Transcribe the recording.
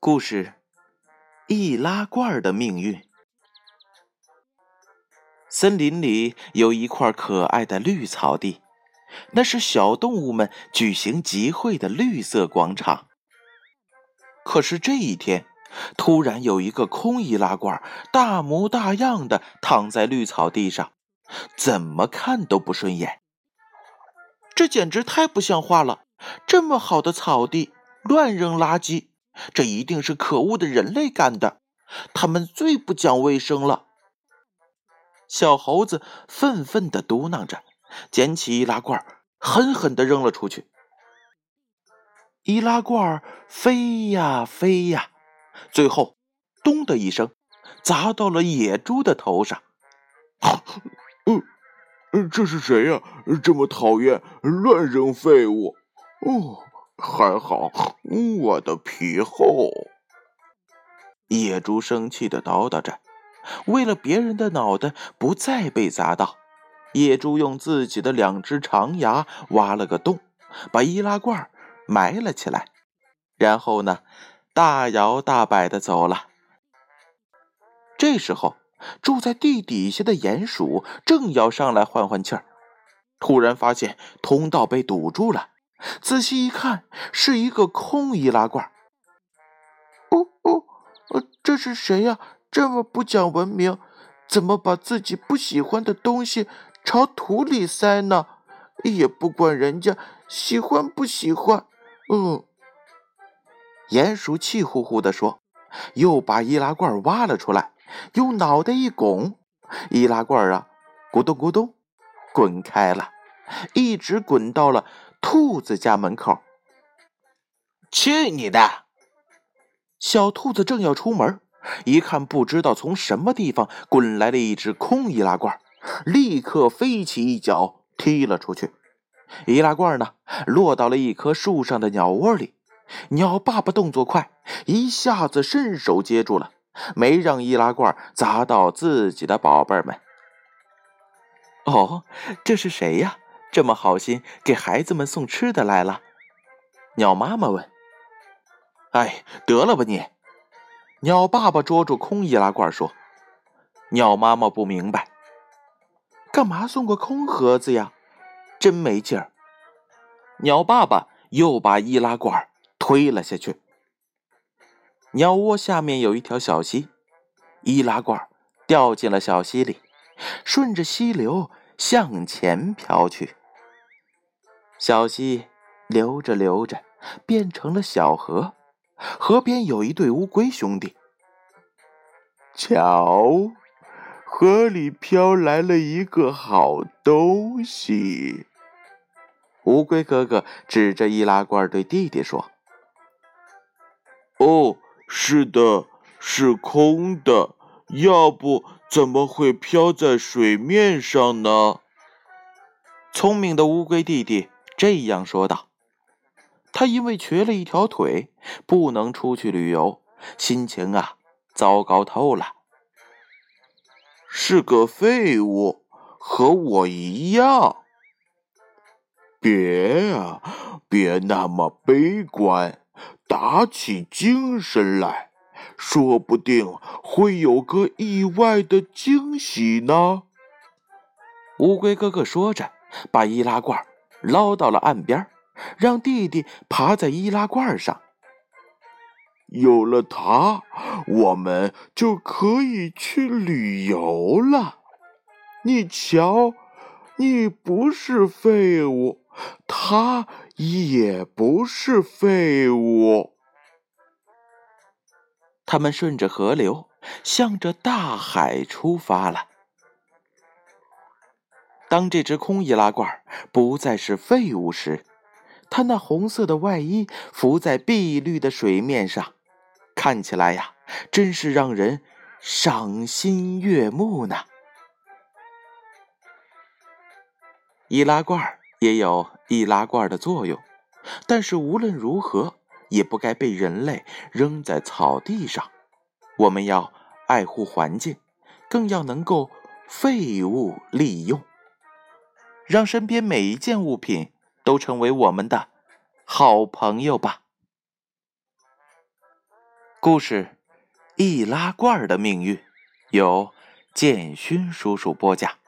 故事：易拉罐的命运。森林里有一块可爱的绿草地，那是小动物们举行集会的绿色广场。可是这一天，突然有一个空易拉罐，大模大样的躺在绿草地上，怎么看都不顺眼。这简直太不像话了！这么好的草地，乱扔垃圾！这一定是可恶的人类干的，他们最不讲卫生了。小猴子愤愤地嘟囔着，捡起易拉罐，狠狠地扔了出去。易拉罐飞呀飞呀，最后“咚”的一声，砸到了野猪的头上。嗯，这是谁呀？这么讨厌，乱扔废物！哦。还好，我的皮厚。野猪生气的叨叨着，为了别人的脑袋不再被砸到，野猪用自己的两只长牙挖了个洞，把易拉罐埋了起来。然后呢，大摇大摆的走了。这时候，住在地底下的鼹鼠正要上来换换气儿，突然发现通道被堵住了。仔细一看，是一个空易拉罐。哦哦，这是谁呀？这么不讲文明，怎么把自己不喜欢的东西朝土里塞呢？也不管人家喜欢不喜欢。嗯，鼹鼠气呼呼地说，又把易拉罐挖了出来，用脑袋一拱，易拉罐啊，咕咚咕咚，滚开了，一直滚到了。兔子家门口，去你的！小兔子正要出门，一看不知道从什么地方滚来了一只空易拉罐，立刻飞起一脚踢了出去。易拉罐呢，落到了一棵树上的鸟窝里。鸟爸爸动作快，一下子伸手接住了，没让易拉罐砸到自己的宝贝们。哦，这是谁呀？这么好心给孩子们送吃的来了，鸟妈妈问：“哎，得了吧你！”鸟爸爸捉住空易拉罐说：“鸟妈妈不明白，干嘛送个空盒子呀？真没劲儿。”鸟爸爸又把易拉罐推了下去。鸟窝下面有一条小溪，易拉罐掉进了小溪里，顺着溪流向前飘去。小溪流着流着，变成了小河。河边有一对乌龟兄弟。瞧，河里飘来了一个好东西。乌龟哥哥指着易拉罐对弟弟说：“哦，是的，是空的。要不怎么会飘在水面上呢？”聪明的乌龟弟弟。这样说道：“他因为瘸了一条腿，不能出去旅游，心情啊，糟糕透了。是个废物，和我一样。别啊，别那么悲观，打起精神来，说不定会有个意外的惊喜呢。”乌龟哥哥说着，把易拉罐。捞到了岸边，让弟弟爬在易拉罐上。有了它，我们就可以去旅游了。你瞧，你不是废物，它也不是废物。他们顺着河流，向着大海出发了。当这只空易拉罐不再是废物时，它那红色的外衣浮在碧绿的水面上，看起来呀，真是让人赏心悦目呢。易拉罐也有易拉罐的作用，但是无论如何也不该被人类扔在草地上。我们要爱护环境。更要能够废物利用，让身边每一件物品都成为我们的好朋友吧。故事《易拉罐的命运》由建勋叔叔播讲。